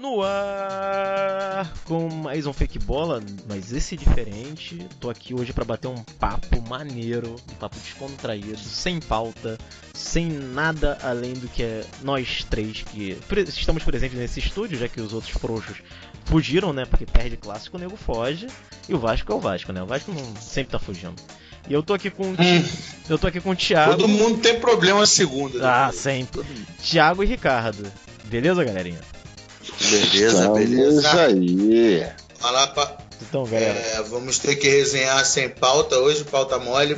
No ar com mais um fake bola, mas esse é diferente. Tô aqui hoje para bater um papo maneiro, um papo descontraído, sem pauta, sem nada além do que é nós três que estamos presentes nesse estúdio, já que os outros frouxos fugiram, né? Porque perde clássico, o nego foge. E o Vasco é o Vasco, né? O Vasco não sempre tá fugindo. E eu tô aqui com. Hum. Eu tô aqui com o Thiago. Todo mundo tem problema segunda. Né? Ah, sempre. Thiago e Ricardo. Beleza, galerinha? Beleza, beleza. aí. Fala pra... Então, galera. É, vamos ter que resenhar sem pauta hoje, pauta mole,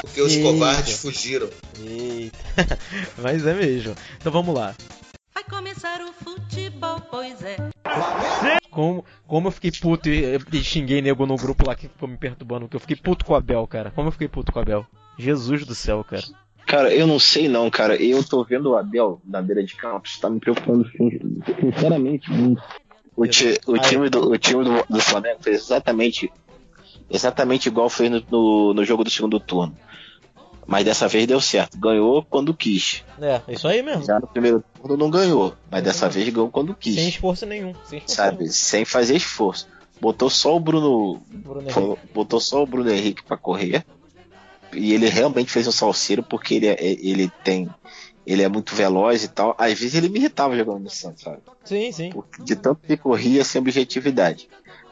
porque os Eita. covardes fugiram. Eita, mas é mesmo. Então vamos lá. Vai começar o futebol, pois é. Como, como eu fiquei puto e, e xinguei nego no grupo lá que ficou me perturbando, porque eu fiquei puto com o Abel, cara. Como eu fiquei puto com o Abel. Jesus do céu, cara. Cara, eu não sei não, cara. Eu tô vendo o Abel na beira de campo, tá me preocupando sinceramente muito. O, ti, o time, do, o time do, do Flamengo fez exatamente exatamente igual fez no, no, no, jogo do segundo turno. Mas dessa vez deu certo. Ganhou quando quis. É, é isso aí mesmo. Já no primeiro turno não ganhou. Mas dessa uhum. vez ganhou quando quis. Sem esforço nenhum. Sem esforço sabe? Nenhum. Sem fazer esforço. Botou só o Bruno. Bruno botou só o Bruno Henrique pra correr. E ele realmente fez um salseiro porque ele, é, ele tem. Ele é muito veloz e tal. Às vezes ele me irritava jogando no Santos, sabe? Sim, sim. De tanto que corria sem objetividade.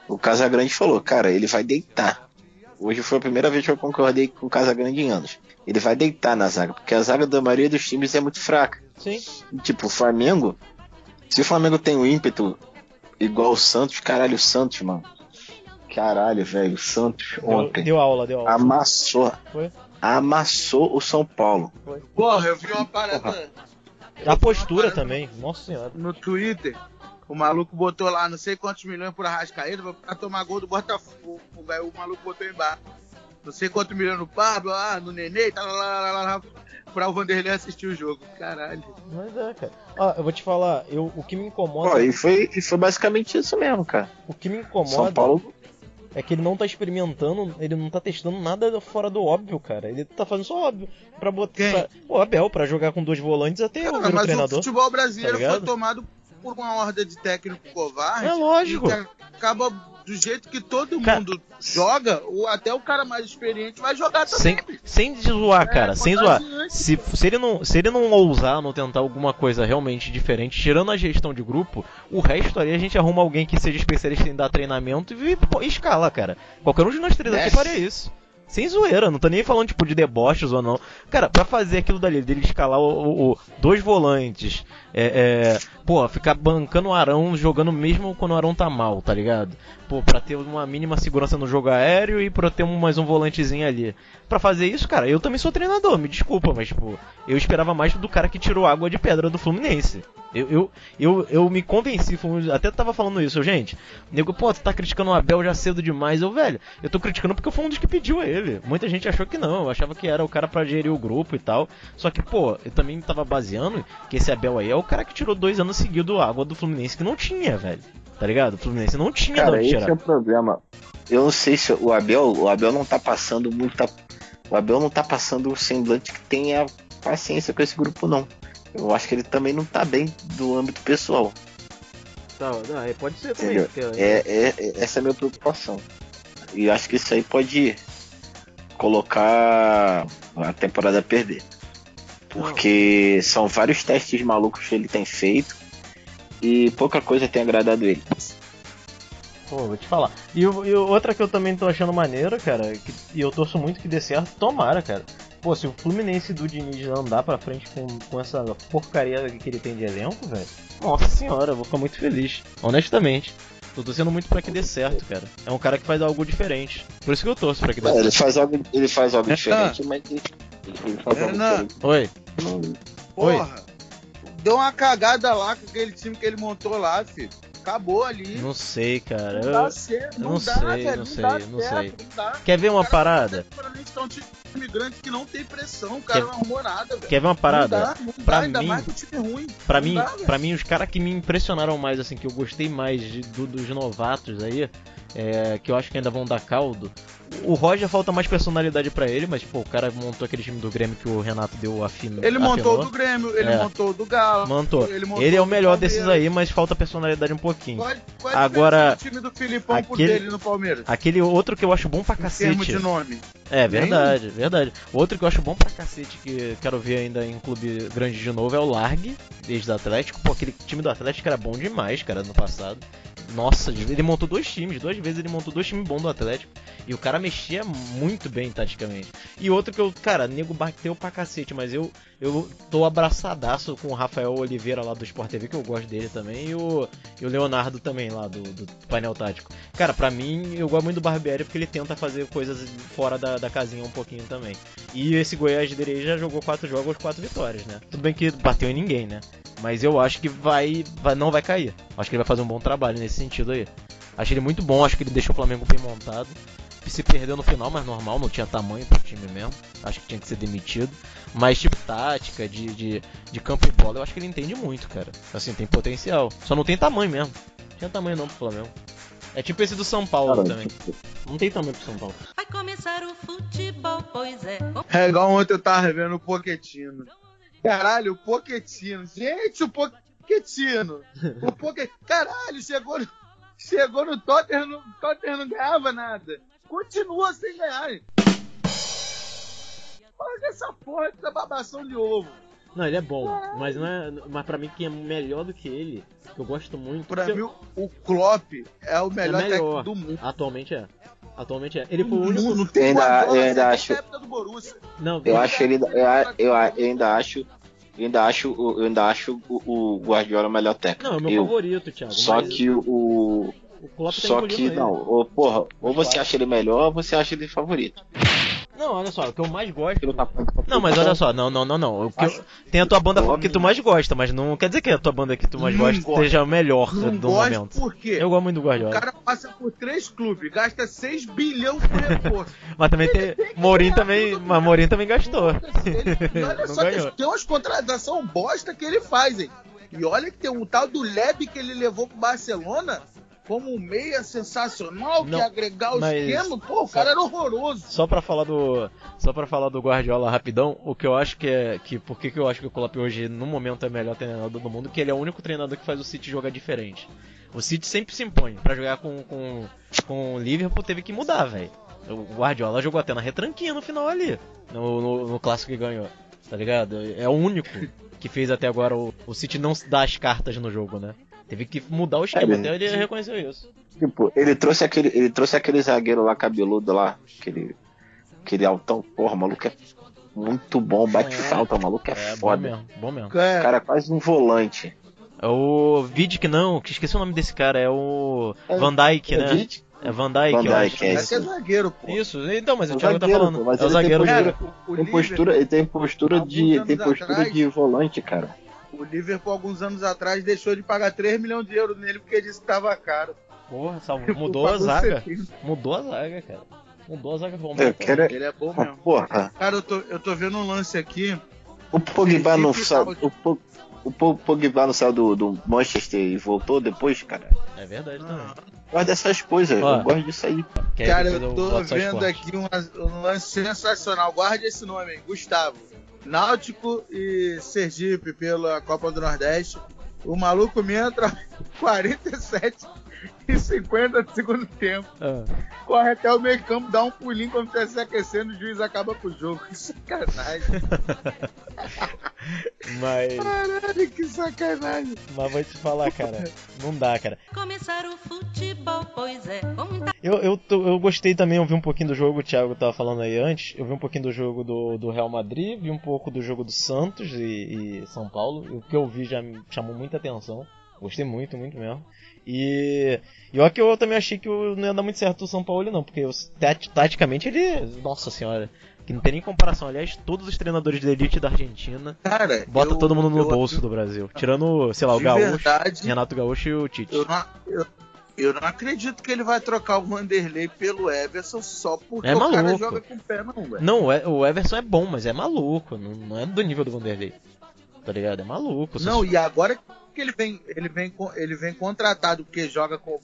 O Casagrande falou, cara, ele vai deitar. Hoje foi a primeira vez que eu concordei com o Casagrande em anos. Ele vai deitar na zaga, porque a zaga da maioria dos times é muito fraca. Sim. Tipo, o Flamengo. Se o Flamengo tem um ímpeto igual o Santos, caralho, o Santos, mano. Caralho, velho, o Santos ontem. Deu aula, deu aula. Amassou. Foi? Amassou o São Paulo. Foi. Porra, eu vi uma parada. A postura também, nossa senhora. No Twitter, o maluco botou lá não sei quantos milhões por Arrascaeta pra tomar gol do Botafogo. O maluco botou embaixo. Não sei quantos milhões no Pablo, ah, no Nenê, tá lá, lá, lá, lá, pra o Vanderlei assistir o jogo. Caralho. Mas é, cara. Ó, eu vou te falar, eu, o que me incomoda. Pô, e foi, e foi basicamente isso mesmo, cara. O que me incomoda. São Paulo é que ele não tá experimentando, ele não tá testando nada fora do óbvio, cara. Ele tá fazendo só óbvio. Pra botar. Pra, o Abel, pra jogar com dois volantes até cara, o mas treinador. o futebol brasileiro tá foi tomado por uma horda de técnico covarde. É lógico. Que acaba do jeito que todo cara, mundo joga, ou até o cara mais experiente vai jogar também. Sem, sem zoar, é, cara, sem zoar. Se, se, ele não, se ele não ousar, não tentar alguma coisa realmente diferente, tirando a gestão de grupo, o resto ali a gente arruma alguém que seja especialista em dar treinamento e, e, e escala, cara. Qualquer um de nós três aqui faria isso. Sem zoeira, não tô nem falando tipo de deboches ou não. Cara, pra fazer aquilo dali, dele escalar o, o, o dois volantes, é, é, pô, ficar bancando o Arão jogando mesmo quando o Arão tá mal, tá ligado? Pô, pra ter uma mínima segurança no jogo aéreo e pra ter um, mais um volantezinho ali. Pra fazer isso, cara, eu também sou treinador, me desculpa, mas tipo, eu esperava mais do cara que tirou água de pedra do Fluminense. Eu, eu, eu, eu me convenci, até tava falando isso, gente. Nego, pô, tu tá criticando o Abel já cedo demais. Eu, velho, eu tô criticando porque eu fui um dos que pediu ele. Muita gente achou que não, eu achava que era o cara pra gerir o grupo e tal. Só que, pô, eu também tava baseando que esse Abel aí é o cara que tirou dois anos seguidos água do Fluminense que não tinha, velho. Tá ligado? O Fluminense não tinha cara, esse tirar. é o problema. Eu não sei se o Abel, o Abel não tá passando muita. O Abel não tá passando o semblante que tenha paciência com esse grupo, não. Eu acho que ele também não tá bem do âmbito pessoal. Não, é, pode ser também. É, é, é, essa é a minha preocupação. E acho que isso aí pode colocar a temporada a perder. Porque não. são vários testes malucos que ele tem feito e pouca coisa tem agradado ele. Pô, vou te falar. E, e outra que eu também tô achando maneira, cara, que, e eu torço muito que dê certo, tomara, cara. Pô, se o Fluminense do Diniz andar pra frente com, com essa porcaria que ele tem de elenco, velho, nossa senhora, eu vou ficar muito feliz. Honestamente. Tô torcendo muito pra que dê certo, cara. É um cara que faz algo diferente. Por isso que eu torço pra que dê é, certo. Ele faz algo, ele faz algo diferente, mas ele, ele faz algo diferente. Oi. Porra. Oi. Deu uma cagada lá com aquele time que ele montou lá, filho acabou ali. Não sei, cara. Não dá certo, não, não dá, sei, velho, não, sei, não, sei, não sei. Quer ver uma parada? time grande que não tem pressão, o cara Quer- não arrumou nada, velho. Quer ver uma parada? Não dá, não Pra dá, mim- mais com time ruim. Pra Não mim, dá, pra mim, os caras que me impressionaram mais, assim, que eu gostei mais de- do- dos novatos aí, é, que eu acho que ainda vão dar caldo. O Roger falta mais personalidade pra ele, mas, pô, o cara montou aquele time do Grêmio que o Renato deu a fim. Ele montou o do Grêmio, ele É. montou o do Galo. Montou. Ele, montou Ele é o melhor desses aí, mas falta personalidade um pouquinho. Qual, qual Agora, time do Filipão por aquele- dele no Palmeiras? Aquele outro que eu acho bom pra Em cacete. de nome. É verdade, verdade. Outro que eu acho bom pra cacete, que quero ver ainda em clube grande de novo, é o Largue, desde o Atlético. Pô, aquele time do Atlético era bom demais, cara, no passado. Nossa, ele montou dois times, duas vezes ele montou dois times bons do Atlético. E o cara mexia muito bem taticamente. E outro que eu, cara, nego bateu pra cacete, mas eu, eu tô abraçadaço com o Rafael Oliveira lá do Sport TV, que eu gosto dele também, e o, e o Leonardo também lá do, do painel tático. Cara, pra mim, eu gosto muito do Barbieri porque ele tenta fazer coisas fora da, da casinha um pouquinho também. E esse Goiás Derei já jogou quatro jogos, quatro vitórias, né? Tudo bem que bateu em ninguém, né? Mas eu acho que vai, vai não vai cair. Acho que ele vai fazer um bom trabalho nesse sentido aí. Acho ele muito bom, acho que ele deixou o Flamengo bem montado. Se perdeu no final, mas normal, não tinha tamanho pro time mesmo. Acho que tinha que ser demitido. Mas, tipo, tática, de, de, de campo e bola, eu acho que ele entende muito, cara. Assim, tem potencial. Só não tem tamanho mesmo. Não tinha tamanho não pro Flamengo. É tipo esse do São Paulo Cara, também. Não tem tamanho pro São Paulo. Vai começar o futebol, pois é. É igual ontem eu tava revendo o Poquetino. Caralho, o Poquetino. Gente, o Poquetino. O Poque... Caralho, chegou no, chegou no Tottenham, no Tottenham não ganhava nada. Continua sem ganhar. Olha essa porra dessa babação de ovo. Não, ele é bom, mas não é. Mas pra mim quem é melhor do que ele, que eu gosto muito. Pra mim, o Klopp é o melhor, melhor. técnico do mundo. Atualmente é. Atualmente é. Ele foi o único. Não tem ainda- eu ainda desde a acho-. Não, Eu acho ele. Eu, ainda acho. Eu ainda acho, eu ainda acho o, Guardiola o melhor técnico. não, é o meu Eu- favorito, Thiago. Só que o. tá Só que não, porra, ou você acha ele melhor ou você acha ele favorito. Não, olha só, o que eu mais gosto. Ele tá Não, mas olha só, não, não, não, não. O eu- Tem a tua banda que tu mais gosta, mas não quer dizer que a tua banda que tu mais gosta seja a melhor Não do gosto momento. por quê? Eu gosto muito do O Guardiola. cara passa por três clubes, gasta 6 bilhões por reforço. Mas também tem. Mourinho também. Mas Mourinho também gastou. E olha só ganhou. tem umas contratações bosta que ele faz, hein? E olha que tem um tal do Leb que ele levou pro Barcelona como um meia sensacional, que Não, ia agregar o esquema. Pô, o cara era horroroso. Só pra falar do. Só para falar do Guardiola rapidão, o que eu acho que é. Que, por que, que eu acho que o Klopp hoje, no momento, é o melhor treinador do mundo? Que ele é o único treinador que faz o City jogar diferente. O City sempre se impõe. Pra jogar com, com, com o Liverpool teve que mudar, velho. O Guardiola jogou até na retranquinha no final ali. No, no, no clássico que ganhou. Tá ligado? É o único que fez até agora o, o City não dar as cartas no jogo, né? Teve que mudar o esquema, É, até ele reconheceu isso. Tipo, ele trouxe aquele, ele trouxe aquele zagueiro lá cabeludo lá, aquele, aquele altão, porra, o maluco é muito bom, bate É. falta, o maluco é, É, bom foda. mesmo, bom mesmo. O É, cara é quase um volante. É o Vidic não, que esqueci o nome desse cara, é o É, Van Dyke, É, né? Vidi? É Van Dyke, Van eu Dijk, acho. é esse é zagueiro, pô. Isso, então, mas É o o Thiago tá zagueiro, falando. pô, mas é o ele tem zagueiro postura-. Cara, o, o Tem postura, ele tem postura de, tem postura atrás- de volante, cara. O Liverpool, alguns anos atrás, deixou de pagar 3 milhões de euros nele porque disse que tava caro. Porra, salvo- mudou a zaga. 70. Mudou a zaga, cara. Mudou a zaga vamos Eu quero, Ele é bom mesmo. porra, Cara, eu tô, eu tô vendo um lance aqui. o Pogba não saiu, o, Po- o Po- Pogba não saiu do, do Manchester e voltou depois, cara. É verdade também. Eu gosto dessas coisas, Ó. eu gosto disso aí. Cara, eu tô vendo aqui um, um lance sensacional. Guarde esse nome, hein? Gustavo. Náutico e Sergipe pela Copa do Nordeste. O maluco me entra 47 e 50 do segundo tempo. Ah, Corre até o meio campo, dá um pulinho quando tá se aquecendo, o juiz acaba com o jogo. Que sacanagem. mas, Caralho, que sacanagem. mas vou te falar, cara. Não dá, cara. Começar o futebol, pois é. Eu, eu, tô- eu gostei também, eu vi um pouquinho do jogo, o Thiago tava falando aí antes. Eu vi um pouquinho do jogo do, do Real Madrid, vi um pouco do jogo do Santos e, e São Paulo. E O que eu vi já me chamou muita atenção. Gostei muito, muito mesmo. E, e olha que eu também achei que não ia dar muito certo o São Paulo, não, porque taticamente ele. Nossa senhora, que não tem nem comparação. Aliás, todos os treinadores de elite da Argentina Cara, bota eu- todo mundo no eu- bolso do Brasil. Tirando, sei lá, o Gaúcho, verdade, Renato Gaúcho e o Tite. Eu não, eu, não acredito que ele vai trocar o Vanderlei pelo Everson só porque É o cara joga com o pé, não, velho. Não, o E- o Everson é bom, mas é maluco. Não, não é do nível do Vanderlei. Tá ligado? É maluco. Não, e agora que ele vem, ele vem, ele vem contratado porque joga com,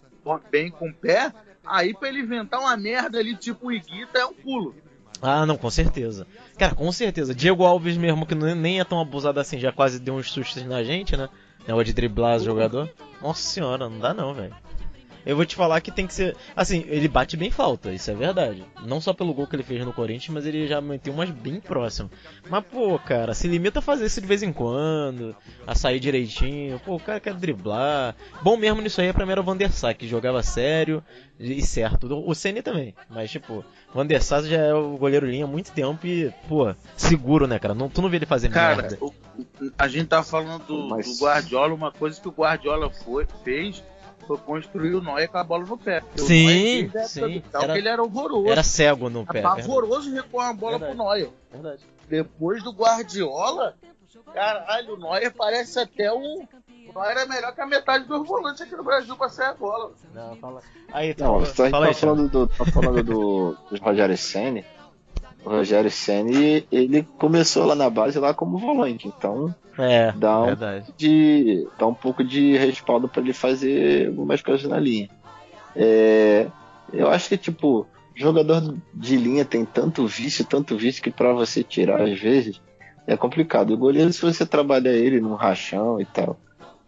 bem com o pé, aí pra ele inventar uma merda ali, tipo o Iguita, é um pulo. Ah, não, com certeza. Cara, com certeza. Diego Alves mesmo, que nem é tão abusado assim, já quase deu uns sustos na gente, né? Negócio de driblar o jogador. Nossa senhora, não dá não, velho. Eu vou te falar que tem que ser. Assim, ele bate bem falta, isso é verdade. Não só pelo gol que ele fez no Corinthians, mas ele já meteu umas bem próximo. Mas, pô, cara, se limita a fazer isso de vez em quando, a sair direitinho. Pô, o cara quer driblar. Bom mesmo nisso aí é pra mim era o Van der Sar, que jogava sério e certo. O Ceni também, mas, tipo, o Van der Sar já é o goleiro linha há muito tempo e, pô, seguro, né, cara? Não, tu não vê ele fazer Cara, merda. o- a gente tá falando do, Mas- do Guardiola, uma coisa que o Guardiola foi, fez foi construir o Neuer com a bola no pé. O Sim, Neuer a sim. Era- ele era horroroso. Era cego no pé. Apavoroso recuar uma bola Verdade. pro Neuer. Verdade. Depois do Guardiola, caralho, o Neuer parece até um. O Neuer é melhor que a metade dos volantes aqui no Brasil pra sair a bola. Não, fala. Aí, tá, Não, a gente fala tá aí, Thiago. falando do, tá falando do, do Rogério Ceni. O Rogério Ceni, ele começou lá na base lá como volante, então É, dá um, verdade. de, dá um pouco de respaldo pra ele fazer algumas coisas na linha. É, eu acho que tipo, jogador de linha tem tanto vício, tanto vício que pra você tirar às vezes é complicado. O goleiro, se você trabalhar ele num rachão e tal,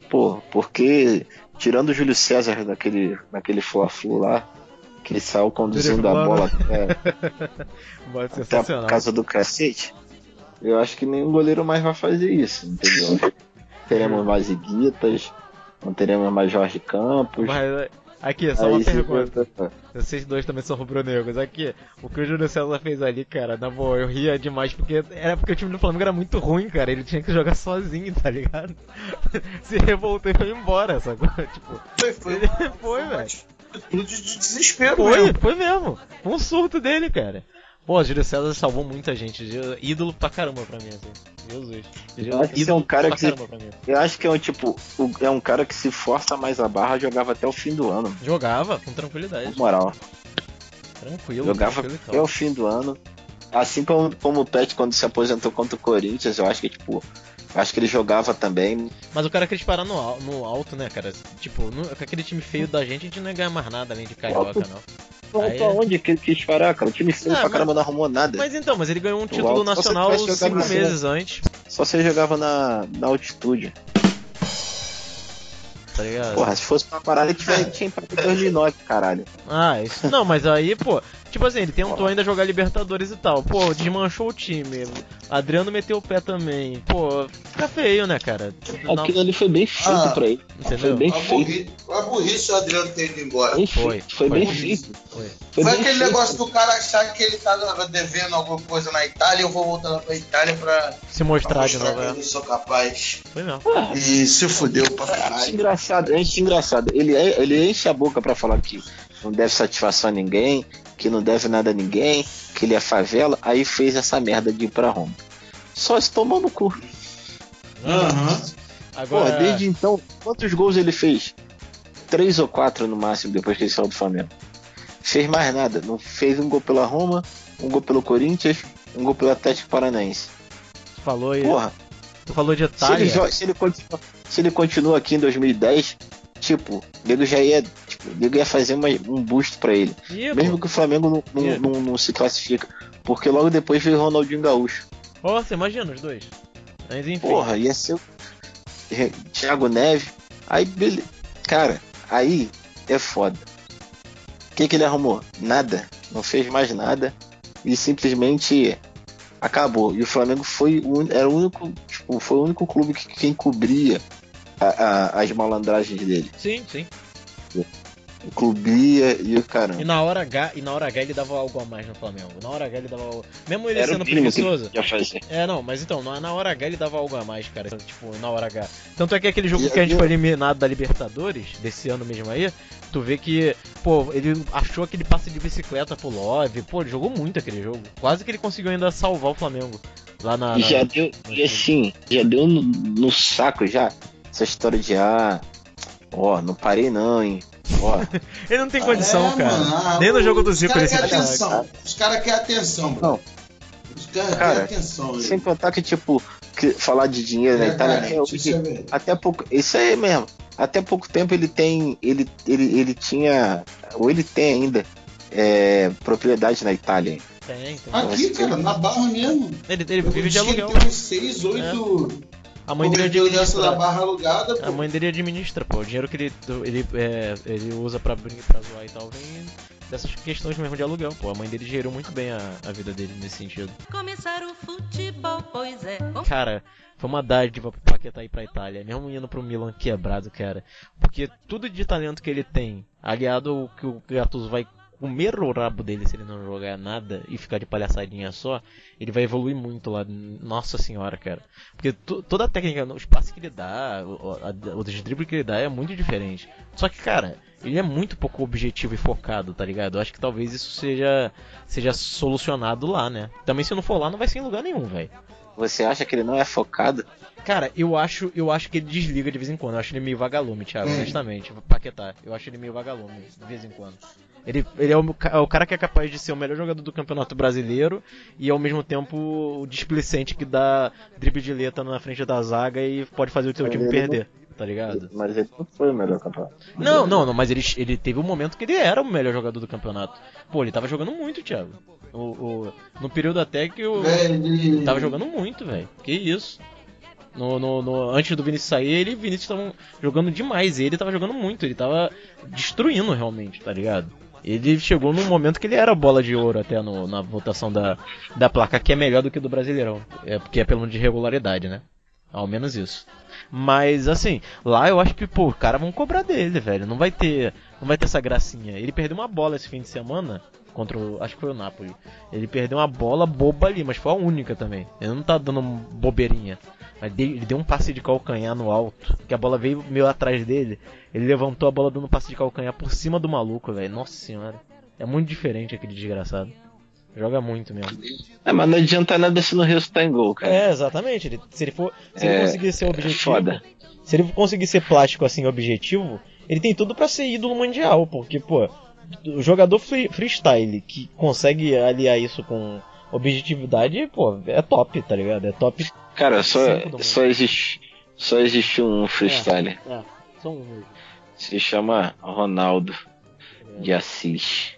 pô, porque tirando o Júlio César daquele, naquele Fla-Flu lá, que saiu conduzindo a bola até, Bota até a casa do cacete, eu acho que nenhum goleiro mais vai fazer isso, entendeu? Não teremos mais Iguitas, não teremos mais Jorge Campos. Mas, aqui, só uma Aí você pergunta. Vocês dois também são rubro-negros. Aqui, o que o Júlio César fez ali, cara, na boa, eu ria demais porque era porque o time do Flamengo era muito ruim, cara. Ele tinha que jogar sozinho, tá ligado? Se revoltou e foi embora, sacou? Tipo, Foi, foi, ele foi, velho. Tudo de de desespero Foi, mesmo. foi mesmo. Foi um surto dele, cara. Pô, o Júlio César salvou muita gente. Ídolo pra caramba pra mim, assim. Jesus. Eu acho que é um cara pra que- caramba pra mim. Eu acho que é um tipo, é um cara que se força mais a barra, jogava até o fim do ano, Jogava com tranquilidade. moral. Tranquilo. Jogava tranquilo até o fim do ano. Assim como, como o Pet quando se aposentou contra o Corinthians, eu acho que tipo, acho que ele jogava também. Mas o cara quer disparar no, no alto, né, cara? Tipo, no- com aquele time feio da gente, a gente não ia ganhar mais nada além de carioca, não. Pô, Aí pra é- onde que ele quis parar, cara? O time feio Ah, pra mas- caramba não arrumou nada. Mas então, mas ele ganhou um título alto, se nacional cinco na meses antes, Só você jogava na, na altitude. tá ligado? Porra, se fosse pra parar, ele tinha, tinha empatado em 2009, caralho. Ah, isso. Não, mas aí, pô, tipo assim, ele tentou ainda jogar Libertadores e tal. Pô, desmanchou o time. Adriano meteu o pé também. Pô, fica feio, né, cara? Não, Aquilo ali foi bem feito Ah, pra ele. entendeu? Foi bem A feito. burrice, a burrice o Adriano ter ido embora. Foi. Foi, foi. bem feito. Foi. Foi, bem aquele feito. negócio do cara achar que ele tava devendo alguma coisa na Itália e eu vou voltar lá pra Itália pra, Se pra mostrar de mostrar novo, que é. eu não sou capaz. Foi mesmo. E se fudeu pra Acho caralho. engraçado, acho engraçado. Ele, é- ele enche a boca pra falar que não deve satisfação a ninguém, que não deve nada a ninguém, que ele é favela, aí fez essa merda de ir pra Roma. Só se tomou no cu. Aham. Agora, Porra, desde então, quantos gols ele fez? Três ou quatro no máximo depois que ele saiu do Flamengo. Fez mais nada. Não fez um gol pela Roma, um gol pelo Corinthians, um gol pelo Atlético Paranaense. tu falou aí, Porra, tu falou de se ele, Itália. se, ele continua, se ele continua aqui em 2010, tipo, o nego já ia, tipo, o nego ia fazer uma- um boost pra ele. Mesmo que o Flamengo não, não, não- não se classifica. Porque logo depois veio o Ronaldinho Gaúcho. Ó, você imagina os dois. Mas enfim. Porra, ia ser Thiago Neves. Aí, beleza. Cara, aí é foda. O que, que ele arrumou? Nada. Não fez mais nada. E simplesmente acabou. E o Flamengo foi o, era o único, tipo, foi o único clube que quem cobria a- a- as malandragens dele. Sim, sim. Cobria e o caramba. E na hora H, e na hora H ele dava algo a mais no Flamengo. Na hora H ele dava algo... Mesmo ele Era o sendo que preguiçoso. fazer. É, não, mas então, na, hora H ele dava algo a mais, cara. Tipo, na hora H. Tanto é que aquele jogo E que a gente aí- foi eliminado da Libertadores, desse ano mesmo aí, tu vê que, pô, ele achou aquele passe de bicicleta pro Love. Pô, ele jogou muito aquele jogo. Quase que ele conseguiu ainda salvar o Flamengo. Lá na. E na- já deu, e assim, já deu no, no saco já essa história de ah, ó, não parei não, hein? Ó, Ele não tem condição, É, cara. mano, ah, Nem no jogo do os Zico cara ele se atenção. Os caras querem atenção. Não. Os caras Cara, querem atenção. sem contar que, tipo, que falar de dinheiro na É, Itália, cara, é verdade. até pouco. Isso aí mesmo. Até pouco tempo ele tem. Ele, ele, ele tinha. Ou ele tem ainda. é, propriedade na Itália. Tem, tem. Aqui, cara, na barra mesmo. Ele, ele vive de que aluguel. Tem uns 6, 8 A mãe dele da administra. barra alugada, A pô. mãe dele administra, pô. O dinheiro que ele, ele, é, ele usa pra brincar, pra zoar e tal, vem dessas questões mesmo de aluguel, pô. A mãe dele gerou muito bem a, a vida dele nesse sentido. Começar o futebol, pois é. Cara, foi uma dádiva pro Paquetá ir pra Itália, mesmo indo pro Milan quebrado, cara. Porque tudo de talento que ele tem, aliado ao que o Gattuso vai comer o rabo dele se ele não jogar nada e ficar de palhaçadinha só, ele vai evoluir muito lá. Nossa senhora, cara. Porque toda a técnica, os passes que ele dá, o, dribles que ele dá é muito diferente. Só que, cara, ele é muito pouco objetivo e focado, tá ligado? Eu acho que talvez isso seja, seja solucionado lá, né? Também se não for lá, não vai ser em lugar nenhum, velho. Você acha que ele não é focado? Cara, eu acho, eu acho que ele desliga de vez em quando. Eu acho ele meio vagalume, Thiago, É. honestamente. Paquetá. Eu acho ele meio vagalume, de vez em quando. Ele, ele é, o, é o cara que é capaz de ser o melhor jogador do Campeonato Brasileiro e ao mesmo tempo o displicente que dá drible de letra na frente da zaga e pode fazer o Mas time perder, tá ligado? Mas ele não foi o melhor campeonato. Não, não, não, mas ele, ele teve um momento que ele era o melhor jogador do campeonato. Pô, ele tava jogando muito, Thiago. O, o- no período até que o. Velho, ele- Tava jogando muito, velho. Que isso. No, no, no- antes do Vinícius sair, ele e o Vinícius estavam jogando demais. E ele tava jogando muito. Ele tava destruindo realmente, tá ligado? Ele chegou num momento que ele era bola de ouro até no- na votação da, da placa, que é melhor do que do Brasileirão. É porque é pelo de regularidade, né? Ao menos isso. Mas assim, lá eu acho que, pô, os caras vão cobrar dele, velho. Não vai ter. Não vai ter essa gracinha. Ele perdeu uma bola esse fim de semana contra o. Acho que foi o Napoli. Ele perdeu uma bola boba ali, mas foi a única também. Ele não tá dando bobeirinha. Mas ele deu um passe de calcanhar no alto. Que a bola veio meio atrás dele. Ele levantou a bola dando um passe de calcanhar por cima do maluco, velho. Nossa senhora. É muito diferente aquele desgraçado. Joga muito mesmo. É, mas não adianta nada se não resultar em gol, cara. É, exatamente. Ele- se ele for, se ele É, conseguir ser é objetivo, foda. se ele conseguir ser plástico assim, objetivo, ele tem tudo pra ser ídolo mundial, porque pô, o jogador free- freestyle que consegue aliar isso com objetividade, pô, é top, tá ligado? É top. Cara, só, só existe. Só existe um freestyle. É, só um mesmo. Se chama Ronaldo de Assis.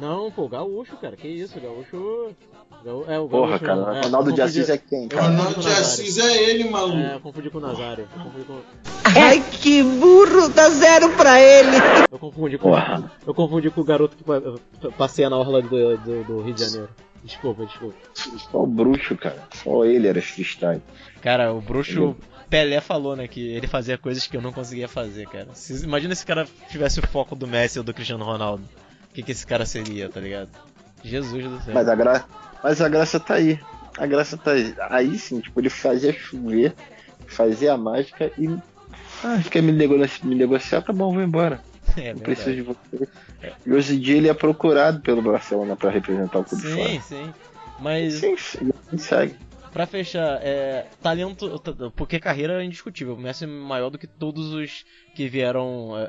Não, pô, gaúcho, cara, que isso, gaúcho. gaú- É, o Porra, gaúcho, cara, não, é, Ronaldo de Assis é quem, Eu cara? Ronaldo o de. Assis é ele, maluco. É, eu confundi com o Nazário. Eu confundi com, Ai, que burro, dá zero pra ele. eu confundi com, Porra. eu confundi com o garoto que pa- passeia na orla do, do, do Rio de Janeiro. Desculpa, desculpa. Só o bruxo, cara. Só ele era freestyle. Cara, o bruxo Pelé falou, né, que ele fazia coisas que eu não conseguia fazer, cara. Imagina se esse cara tivesse o foco do Messi ou do Cristiano Ronaldo. O que, que esse cara seria, tá ligado? Jesus do céu. Mas a, gra... Mas a graça tá aí. A graça tá aí. Aí sim, tipo, ele fazia chover, fazia a mágica e. Ah, quer me, nego... me negociar? Tá bom, vou embora. é Não preciso de você. E hoje em dia ele é procurado pelo Barcelona pra representar o clube Sim, fora. sim. Mas Sim, sim, segue. Pra fechar, é, talento, porque carreira é indiscutível. O Messi é maior do que todos os que vieram, é, é,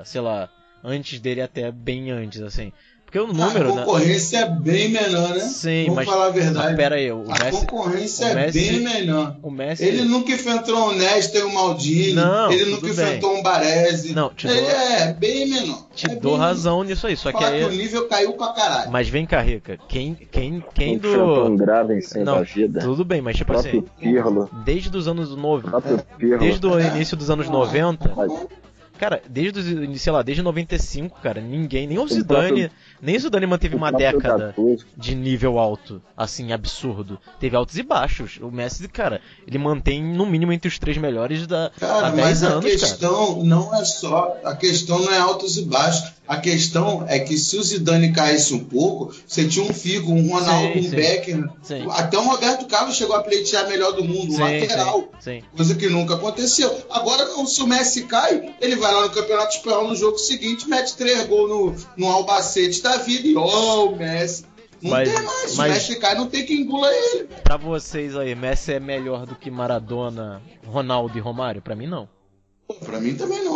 é, sei lá, antes dele até bem antes, assim. Porque o número, a né? concorrência é bem menor, né? Sim, Vamos mas, falar a mas verdade. pera aí, o a Messi, concorrência o é Messi- bem menor. o Messi, Ele nunca enfrentou um Nesta e um Maldini. Não, ele tudo nunca bem. enfrentou um Baresi. Não, te ele dou- é bem menor. te é dou razão nisso aí, só menor. que que o aí, nível caiu pra caralho. mas vem cá, Rica, quem, quem, quem um do, grave sem Não, da vida. tudo bem, mas O tipo assim, próprio Pirlo. desde os anos O 90, próprio Pirlo. desde o É. início dos anos 90, Mas Cara, desde, sei lá, desde 95, cara, ninguém, nem o O Zidane, próprio- nem o Zidane manteve o uma década de nível alto, assim, absurdo. Teve altos e baixos. O Messi, cara, ele mantém no mínimo entre os três melhores da, Cara, há 10 mas a anos, cara. questão não é só. A questão não é altos e baixos. A questão é que se o Zidane caísse um pouco, você tinha um Figo, um Ronaldo, Sim, um sim. Beckham. Sim. Até o Roberto Carlos chegou a pleitear melhor do mundo, Sim, lateral. Coisa que nunca aconteceu. Agora, se o Messi cai, ele vai lá no Campeonato Espanhol no jogo seguinte, mete três gols no, no Albacete da vida e ó, o Messi. Não Mas- tem mais. Se mas- o Messi cai, não tem quem engula ele. Pra vocês aí, Messi é melhor do que Maradona, Ronaldo e Romário? Pra mim, não. Pra mim também não.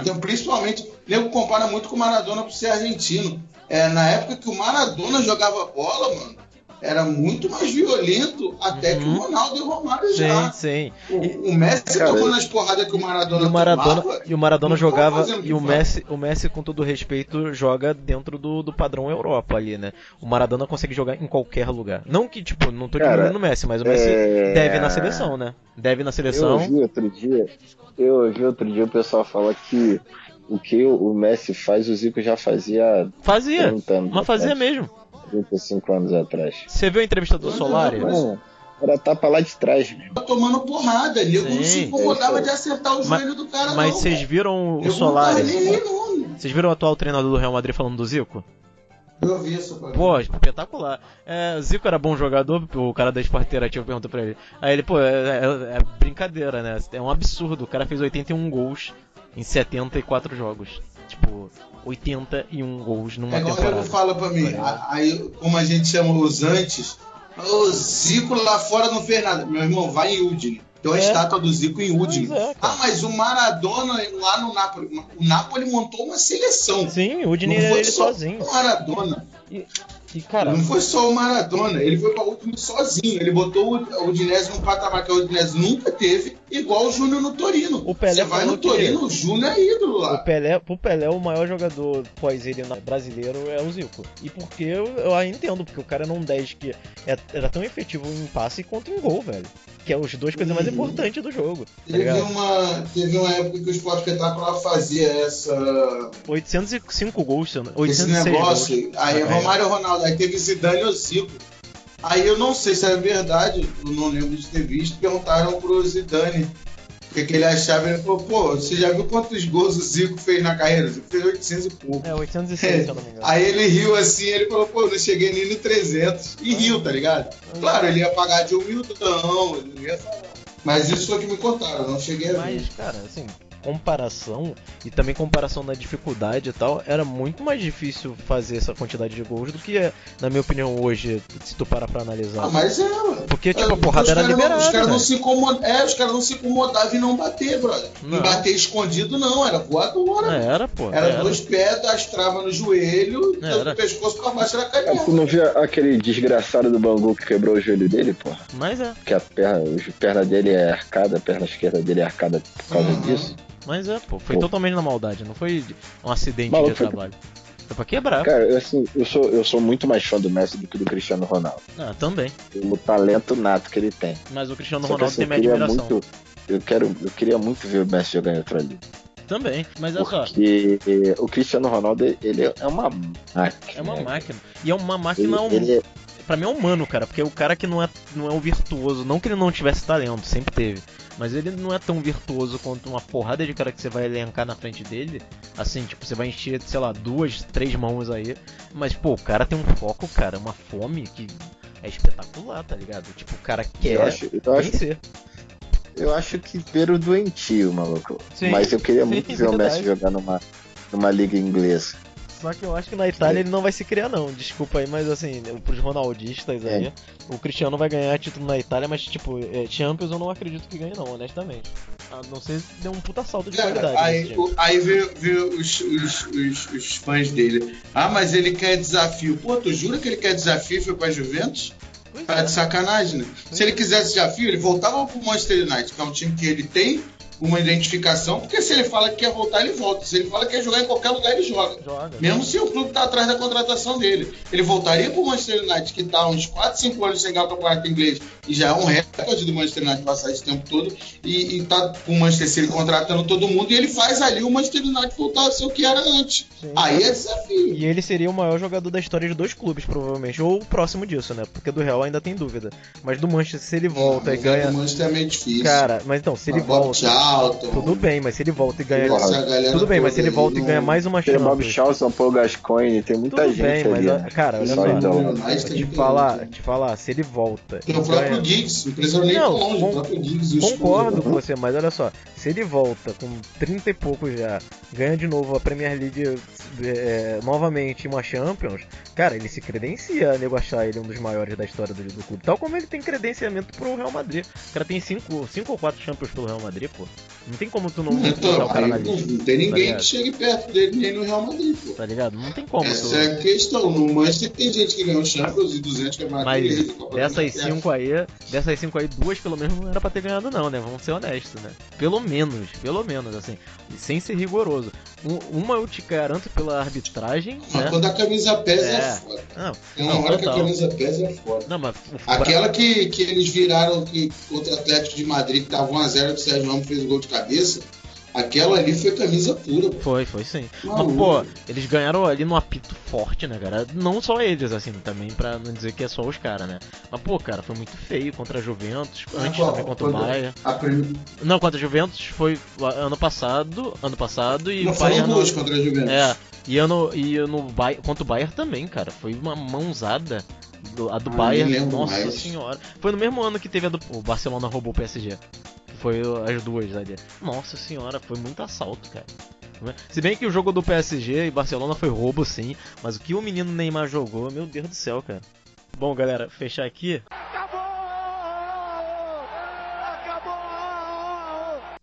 Então, principalmente, o nego compara muito com o Maradona por ser argentino. É, na época que o Maradona jogava bola, mano, era muito mais violento até que o Uhum. Ronaldo e o Romário Sim, já. sim. O, o Messi Cara, tomando as porradas que o Maradona, E o Maradona, tomava, e o Maradona jogava. E o. Messi, o Messi, com todo respeito, joga dentro do, do padrão Europa ali, né? O Maradona consegue jogar em qualquer lugar. Não que, tipo, não tô diminuindo o Messi, mas o Messi é, deve na seleção, né? Deve na Eu seleção. ouvi outro dia, eu ouvi outro dia o pessoal falar que o que o Messi faz, o Zico já fazia Fazia. 30 anos Mas fazia atrás, mesmo. 35 anos atrás. Você viu a entrevista do Solari? Não, era tapa lá de trás, meu. tomando porrada. Nego não se incomodava é de acertar o Mas- joelho do cara, Mas não. vocês viram o Solari? Tá. Vocês viram o atual treinador do Real Madrid falando do Zico? Eu vi isso, pai. Pô, espetacular. É, o Zico era bom jogador, o cara da Esporte Interativo perguntou pra ele. Aí ele, pô, é, é- é brincadeira, né? É um absurdo. O cara fez 81 gols em 74 jogos. Tipo, 81 gols numa É igual temporada. nego fala pra mim, aí, como a gente chama os antes, o Zico lá fora não fez nada. Meu irmão, vai em Udine. Tem uma É. estátua do Zico em Udine. É, ah, mas o Maradona lá no Napoli. O Napoli montou uma seleção. Sim, o Udine não ele sozinho. o Maradona. E, cara, Não foi só o Maradona, ele foi pra Udine sozinho. Ele botou o o Udinese num patamar que o Udinese nunca teve, igual o Júnior no Torino. O Pelé Você vai no que- Torino, o Júnior é ídolo o lá. Pelé, pro Pelé, o maior jogador pós ele brasileiro é o Zico. E porque eu, eu entendo, porque o cara um 10 que é- era tão efetivo em passe quanto em gol, velho. Que é as duas coisas mais importantes do jogo. Tá Teve ligado? uma, teve uma época que o Esporte Espetacular fazia essa, 805 gols, esse 806 negócio. gols. Aí É. Romário Ronaldo, aí teve Zidane e o Zico. Aí eu não sei se é verdade, eu não lembro de ter visto, perguntaram pro Zidane o que, ele achava. Ele falou, pô, você já viu quantos gols o Zico fez na carreira? O Zico fez 800 e pouco. É, 806, se eu não me engano. Aí ele riu assim, ele falou, pô, não cheguei nem no 300. E riu, tá ligado? Claro, ele ia pagar de humildão, ele não ia falar. Mas isso foi o que me contaram, eu não cheguei a ver. Mas, cara, assim, comparação e também comparação na dificuldade e tal, era muito mais difícil fazer essa quantidade de gols do que é, na minha opinião, hoje, se tu parar pra analisar. Ah, mas é, mano. Porque, tipo, É, a porrada era caras não- liberada. Os caras não velho. se incomodavam. É, os caras não se incomodavam em não bater, brother. Não. Em bater escondido, não, era voadora. É, Era, pô. Era, Era. dois pés, das travas no joelho, Era. do pescoço pra baixo era canela. tu não viu aquele desgraçado do Bangu que quebrou o joelho dele, porra? Mas é, Que a perna, a perna dele é arcada, a perna esquerda dele é arcada por causa Uhum. disso. Mas é, pô. Foi Pô. totalmente na maldade, não foi um acidente Maluco, de trabalho. Foi pra quebrar. Cara, eu, assim, eu sou, eu sou muito mais fã do Messi do que do Cristiano Ronaldo. Ah, também. Pelo talento nato que ele tem. Mas o Cristiano Só que, Ronaldo assim, tem minha admiração. muito. Eu, quero, eu queria muito ver o Messi jogar em outra liga. Também. Mas olha só, Porque o Cristiano Ronaldo, ele é uma máquina. é uma máquina. E é uma Ele, máquina. um- ele é- Pra mim é humano, cara, porque o cara que não é, não é um virtuoso, não que ele não tivesse talento, sempre teve, mas ele não é tão virtuoso quanto uma porrada de cara que você vai elencar na frente dele. Assim, tipo, você vai encher, sei lá, duas, três mãos aí, mas pô, o cara tem um foco, cara, uma fome que é espetacular, tá ligado? Tipo, o cara eu, quer acho, eu, acho, vencer. eu acho que ver o doentio, maluco. Sim, Mas eu queria sim, muito ver o. Messi jogar numa, numa liga inglesa. Só que eu acho que na Itália ele não vai se criar, não. Desculpa aí, mas assim, pros ronaldistas aí, É. o Cristiano vai ganhar título na Itália, mas tipo, é, Champions eu não acredito que ganhe, não, honestamente. A não ser se dê um puta salto de qualidade. Cara, nesse aí, time. o- aí veio, veio os, os, os, os fãs dele. Ah, mas ele quer desafio. Pô, tu jura que ele quer desafio e foi pra Juventus? Pois Tá é. de sacanagem, né? Se ele quisesse desafio, ele voltava pro Manchester United, que é um time que ele tem uma identificação, porque se ele fala que quer voltar, ele volta. Se ele fala que quer jogar em qualquer lugar, ele joga. Joga. Mesmo se o clube tá atrás da contratação dele. Ele voltaria pro Manchester United, que tá há uns 4, 5 anos sem ganhar o campeonato inglês, e já é um recorde do Manchester United passar esse tempo todo, e, e tá com o Manchester City contratando todo mundo, e ele faz ali o Manchester United voltar a ser o que era antes. Sim. Aí é desafio. E ele seria o maior jogador da história de dois clubes, provavelmente. Ou próximo disso, né? Porque do Real ainda tem dúvida. Mas do Manchester, se ele volta e Mas ganha. O Manchester é meio difícil. Cara, mas então, se ele volta. Charlton, Tudo bem, mas se ele volta e ganha. essa galera Tudo bem, mas se ele volta e ganha mais uma Tem o Bob chance. Charlton, Paul Gascoigne, tem muita Tudo gente bem, mas ali. ó, né? cara, olha Só ídolo. Mas Te tem falar, te falar, se ele volta. Tem o próprio ganha- Giggs, ir Não, longe, o próprio Giggs. e Concordo com você, mas olha só, se ele volta com 30 e pouco já, ganha de novo a Premier League é, novamente uma Champions, cara, ele se credencia a nego achar ele um dos maiores da história do, do clube. Tal como ele tem credenciamento pro Real Madrid. O cara tem 5 cinco, cinco ou 4 Champions pelo Real Madrid, pô. Não tem como tu não Então, o cara aí na não, lista. não tem ninguém ligado? que chegue perto dele nem no Real Madrid, pô. Tá ligado? Não tem como Essa tu. é a questão. No Manchester tem gente que ganhou Champions e 200 que é mais Mas dessas Inglaterra. cinco aí, dessas cinco aí, duas pelo menos não era pra ter ganhado não, né? Vamos ser honestos, né? Pelo menos, pelo menos, assim. E sem ser rigoroso. Um- uma eu te garanto pela arbitragem, Mas né? quando a camisa pesa é, É. foda. Não, Tem uma não, hora que a total. camisa pesa é foda. Não, mas Aquela que, que eles viraram que, contra o Atlético de Madrid, que tava 1x0 que o Sérgio Ramos fez o gol de cabeça, aquela ali foi camisa pura. pô. Foi, foi sim. Mas, pô, eles ganharam ali no apito forte, né, cara? Não só eles, assim, também pra não dizer que é só os caras, né? Mas, pô, cara, foi muito feio contra a Juventus, antes Qual? também contra o Quando- Bayern. A prim... Não, contra a Juventus foi ano passado, ano passado e Não foram Bayern... duas contra a Juventus. É, e ano, e no Bayern, contra o Bayern também, cara. Foi uma mãozada. Do, a do Ah, Bayern, nossa mais. senhora. Foi no mesmo ano que teve a do. O Barcelona roubou o PSG. Foi as duas ali. Nossa senhora, foi muito assalto, cara. Se bem que o jogo do PSG e Barcelona foi roubo sim, mas o que o menino Neymar jogou, meu Deus do céu, cara. Bom, galera, fechar aqui.